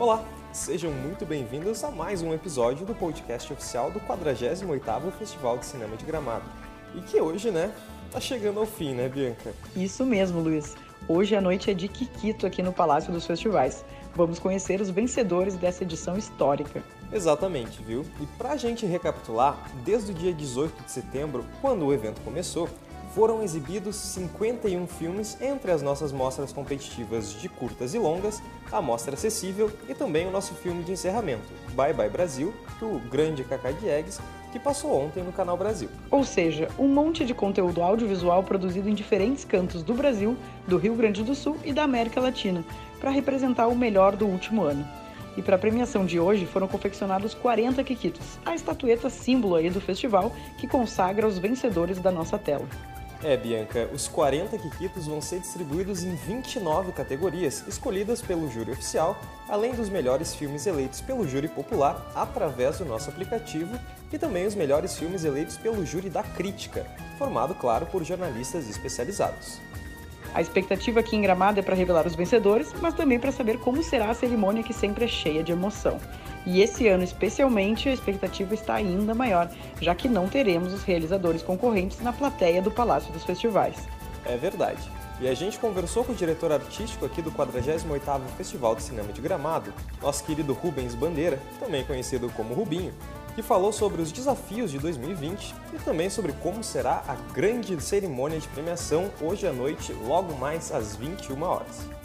Olá, sejam muito bem-vindos a mais um episódio do podcast oficial do 48º Festival de Cinema de Gramado. E que hoje, né, tá chegando ao fim, né, Bianca? Isso mesmo, Luiz. Hoje a noite é de Kikito aqui no Palácio dos Festivais. Vamos conhecer os vencedores dessa edição histórica. Exatamente, viu? E pra gente recapitular, desde o dia 18 de setembro, quando o evento começou, foram exibidos 51 filmes entre as nossas mostras competitivas de curtas e longas, a mostra acessível e também o nosso filme de encerramento, Bye Bye Brasil, do grande Cacá Diegues, que passou ontem no Canal Brasil. Ou seja, um monte de conteúdo audiovisual produzido em diferentes cantos do Brasil, do Rio Grande do Sul e da América Latina, para representar o melhor do último ano. E para a premiação de hoje foram confeccionados 40 Kikitos, a estatueta símbolo aí do festival que consagra os vencedores da nossa tela. É, Bianca, os 40 Kikitos vão ser distribuídos em 29 categorias, escolhidas pelo júri oficial, além dos melhores filmes eleitos pelo júri popular através do nosso aplicativo e também os melhores filmes eleitos pelo júri da crítica, formado, claro, por jornalistas especializados. A expectativa aqui em Gramado é para revelar os vencedores, mas também para saber como será a cerimônia que sempre é cheia de emoção. E esse ano, especialmente, a expectativa está ainda maior, já que não teremos os realizadores concorrentes na plateia do Palácio dos Festivais. É verdade. E a gente conversou com o diretor artístico aqui do 48º Festival de Cinema de Gramado, nosso querido Rubens Bandeira, também conhecido como Rubinho, que falou sobre os desafios de 2020 e também sobre como será a grande cerimônia de premiação hoje à noite, logo mais às 21 horas.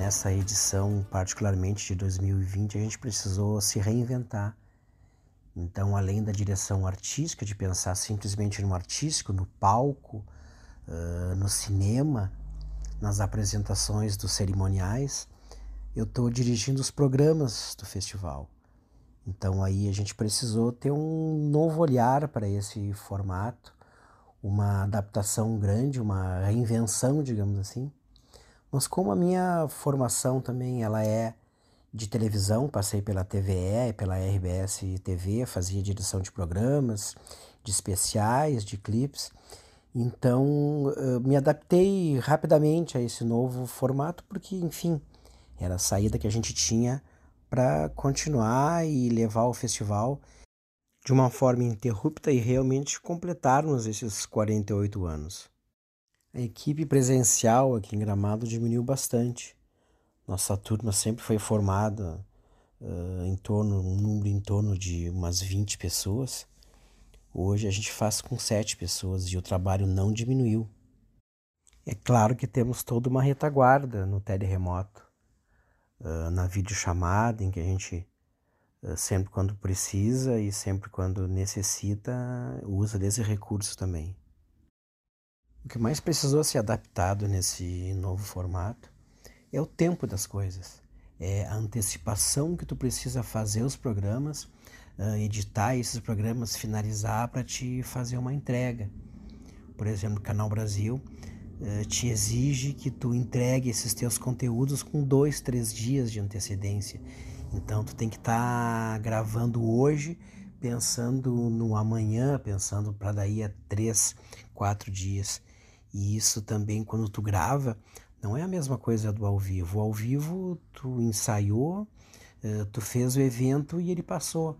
Nessa edição, particularmente de 2020, a gente precisou se reinventar. Então, além da direção artística, de pensar simplesmente no artístico, no palco, uh, no cinema, nas apresentações dos cerimoniais, eu estou dirigindo os programas do festival. Então aí a gente precisou ter um novo olhar para esse formato, uma adaptação grande, uma reinvenção, digamos assim. Mas como a minha formação também ela é de televisão, passei pela TVE, pela RBS TV, fazia direção de programas, de especiais, de clipes. Então, me adaptei rapidamente a esse novo formato porque, enfim, era a saída que a gente tinha para continuar e levar o festival de uma forma interrupta e realmente completarmos esses 48 anos. A equipe presencial aqui em Gramado diminuiu bastante. Nossa turma sempre foi formada uh, em torno, um número em torno de umas 20 pessoas. Hoje a gente faz com 7 pessoas e o trabalho não diminuiu. É claro que temos toda uma retaguarda no teleremoto uh, na videochamada, em que a gente sempre quando precisa e sempre quando necessita usa desse recurso também. O que mais precisou ser adaptado nesse novo formato é o tempo das coisas, é a antecipação que tu precisa fazer os programas, uh, editar esses programas, finalizar para te fazer uma entrega. Por exemplo, Canal Brasil eh, te exige que tu entregue esses teus conteúdos com dois, três dias de antecedência. Então tu tem que estar tá gravando hoje, pensando no amanhã, pensando para daí a três, quatro dias. E isso também quando tu grava não é a mesma coisa do ao vivo. O ao vivo tu ensaiou, eh, tu fez o evento e ele passou.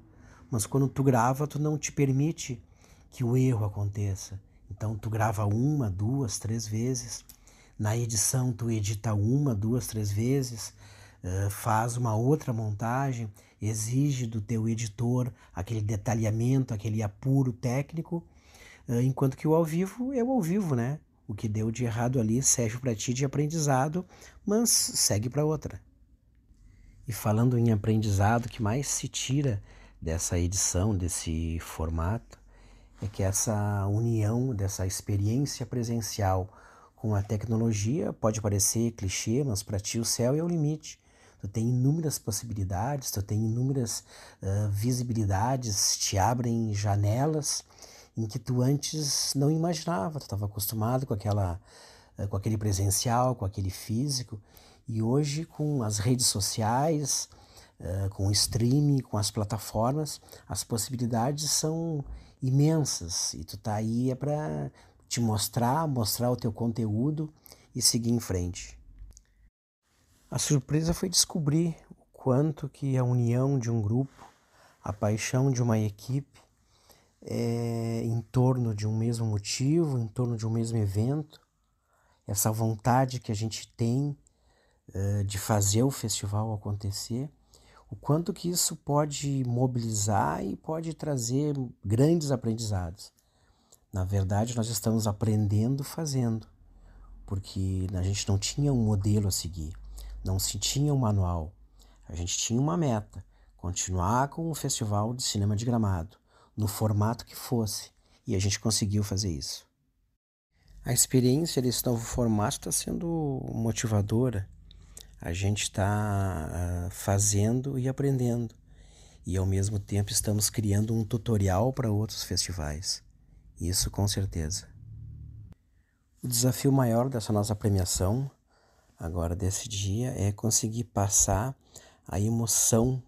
Mas quando tu grava, tu não te permite que o erro aconteça. Então tu grava uma, duas, três vezes. Na edição tu edita uma, duas, três vezes. Uh, faz uma outra montagem, exige do teu editor aquele detalhamento, aquele apuro técnico, uh, enquanto que o ao vivo é o ao vivo, né? O que deu de errado ali serve para ti de aprendizado, mas segue para outra. E falando em aprendizado, o que mais se tira dessa edição, desse formato, é que essa união dessa experiência presencial com a tecnologia pode parecer clichê, mas para ti o céu é o limite. Tu tem inúmeras possibilidades, tu tem inúmeras uh, visibilidades, te abrem janelas em que tu antes não imaginava. Tu estava acostumado com aquela, uh, com aquele presencial, com aquele físico, e hoje com as redes sociais, uh, com o streaming, com as plataformas, as possibilidades são imensas e tu tá aí é para te mostrar, mostrar o teu conteúdo e seguir em frente. A surpresa foi descobrir o quanto que a união de um grupo, a paixão de uma equipe é, em torno de um mesmo motivo, em torno de um mesmo evento, essa vontade que a gente tem uh, de fazer o festival acontecer, o quanto que isso pode mobilizar e pode trazer grandes aprendizados. Na verdade, nós estamos aprendendo fazendo, porque a gente não tinha um modelo a seguir, não se tinha um manual, a gente tinha uma meta, continuar com o Festival de Cinema de Gramado, no formato que fosse, e a gente conseguiu fazer isso. A experiência desse novo formato está sendo motivadora. A gente está ah, fazendo e aprendendo, e ao mesmo tempo estamos criando um tutorial para outros festivais. Isso com certeza. O desafio maior dessa nossa premiação, agora desse dia, é conseguir passar a emoção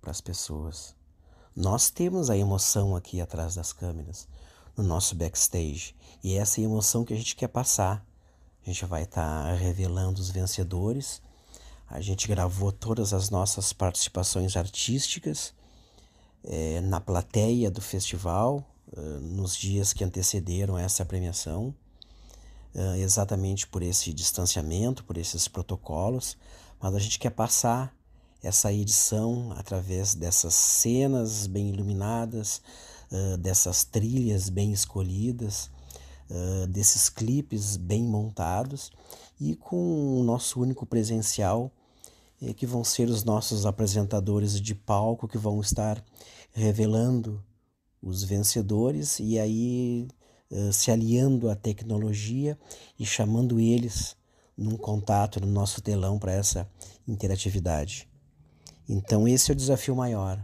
para as pessoas. Nós temos a emoção aqui atrás das câmeras, no nosso backstage, e é essa emoção que a gente quer passar. A gente vai estar tá revelando os vencedores. A gente gravou todas as nossas participações artísticas é, na plateia do festival, uh, nos dias que antecederam essa premiação, uh, exatamente por esse distanciamento, por esses protocolos, mas a gente quer passar essa edição através dessas cenas bem iluminadas, dessas trilhas bem escolhidas, desses clipes bem montados e com o nosso único presencial, eh, que vão ser os nossos apresentadores de palco que vão estar revelando os vencedores e aí se aliando à tecnologia e chamando eles num contato no nosso telão para essa interatividade. Então, esse é o desafio maior.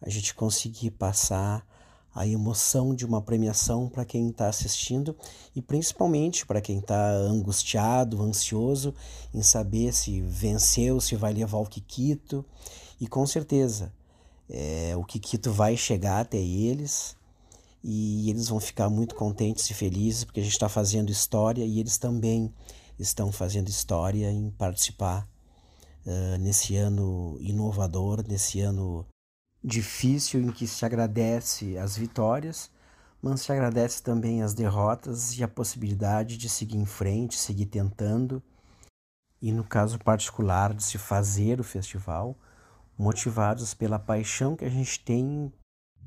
A gente conseguir passar a emoção de uma premiação para quem está assistindo e principalmente para quem está angustiado, ansioso em saber se venceu, se vai levar o Kikito. E com certeza, é, o Kikito vai chegar até eles e eles vão ficar muito contentes e felizes porque a gente está fazendo história e eles também estão fazendo história em participar uh, nesse ano inovador, nesse ano difícil em que se agradece as vitórias, mas se agradece também as derrotas e a possibilidade de seguir em frente, seguir tentando, e no caso particular de se fazer o festival, motivados pela paixão que a gente tem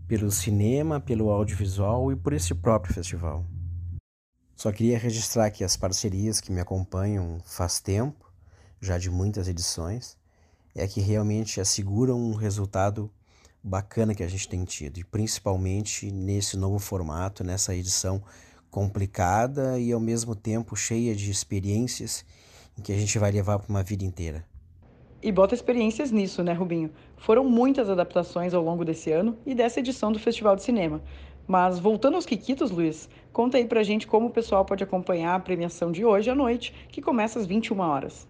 pelo cinema, pelo audiovisual e por esse próprio festival. Só queria registrar aqui as parcerias que me acompanham faz tempo já de muitas edições, é que realmente asseguram um resultado bacana que a gente tem tido, e principalmente nesse novo formato, nessa edição complicada e ao mesmo tempo cheia de experiências em que a gente vai levar para uma vida inteira. E bota experiências nisso, né, Rubinho? Foram muitas adaptações ao longo desse ano e dessa edição do Festival de Cinema. Mas voltando aos Quiquitos, Luiz, conta aí pra gente como o pessoal pode acompanhar a premiação de hoje à noite, que começa às 21 horas.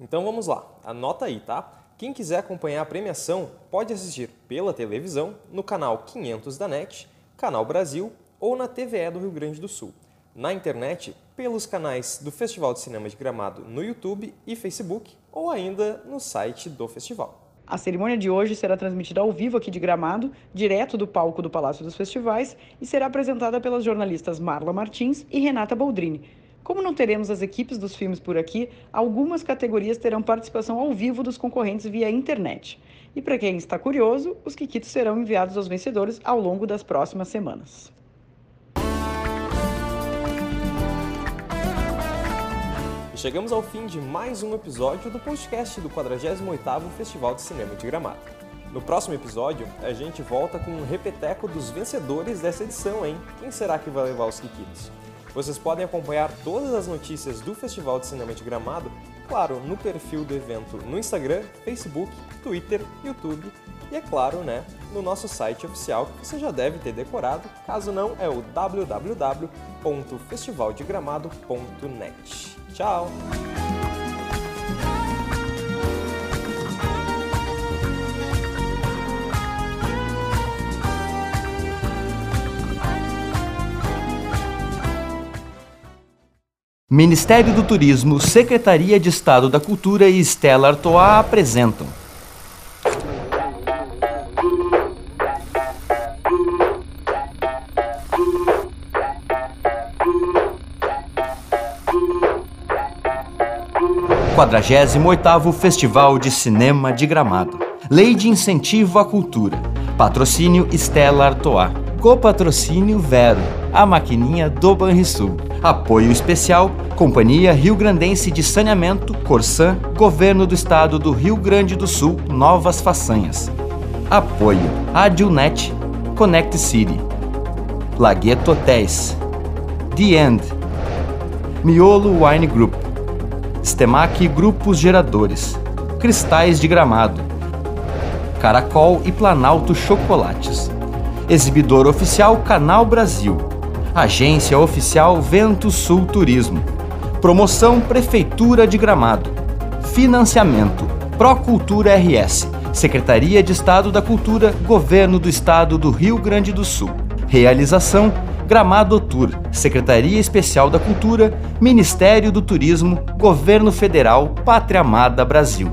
Então vamos lá, anota aí, tá? Quem quiser acompanhar a premiação pode assistir pela televisão no canal 500 da NET, Canal Brasil ou na TVE do Rio Grande do Sul. Na internet, pelos canais do Festival de Cinema de Gramado no YouTube e Facebook ou ainda no site do festival. A cerimônia de hoje será transmitida ao vivo aqui de Gramado, direto do palco do Palácio dos Festivais, e será apresentada pelas jornalistas Marla Martins e Renata Boldrini. Como não teremos as equipes dos filmes por aqui, algumas categorias terão participação ao vivo dos concorrentes via internet. E para quem está curioso, os quiquitos serão enviados aos vencedores ao longo das próximas semanas. chegamos ao fim de mais um episódio do podcast do 48º Festival de Cinema de Gramado. No próximo episódio, a gente volta com um repeteco dos vencedores dessa edição, hein? Quem será que vai levar os quiquitos? Vocês podem acompanhar todas as notícias do Festival de Cinema de Gramado, claro, no perfil do evento no Instagram, Facebook, Twitter, YouTube e, é claro, né, no nosso site oficial que você já deve ter decorado, caso não, é o www.festivaldegramado.net. Tchau! Ministério do Turismo, Secretaria de Estado da Cultura e Stella Artois apresentam. Quadragésimo oitavo Festival de Cinema de Gramado. Lei de Incentivo à Cultura. Patrocínio Stella Artois. Copatrocínio Vero, a maquininha do Banrisul. Apoio especial Companhia Rio Grandense de Saneamento, Corsan, Governo do Estado do Rio Grande do Sul, Novas Façanhas. Apoio Adilnet, Connect City. Lagueto Hotéis. The End. Miolo Wine Group. Stemac Grupos Geradores. Cristais de Gramado. Caracol e Planalto Chocolates. Exibidor oficial Canal Brasil. Agência oficial Vento Sul Turismo. Promoção Prefeitura de Gramado. Financiamento Procultura RS. Secretaria de Estado da Cultura, Governo do Estado do Rio Grande do Sul. Realização Gramado Tour, Secretaria Especial da Cultura, Ministério do Turismo, Governo Federal, Pátria Amada Brasil.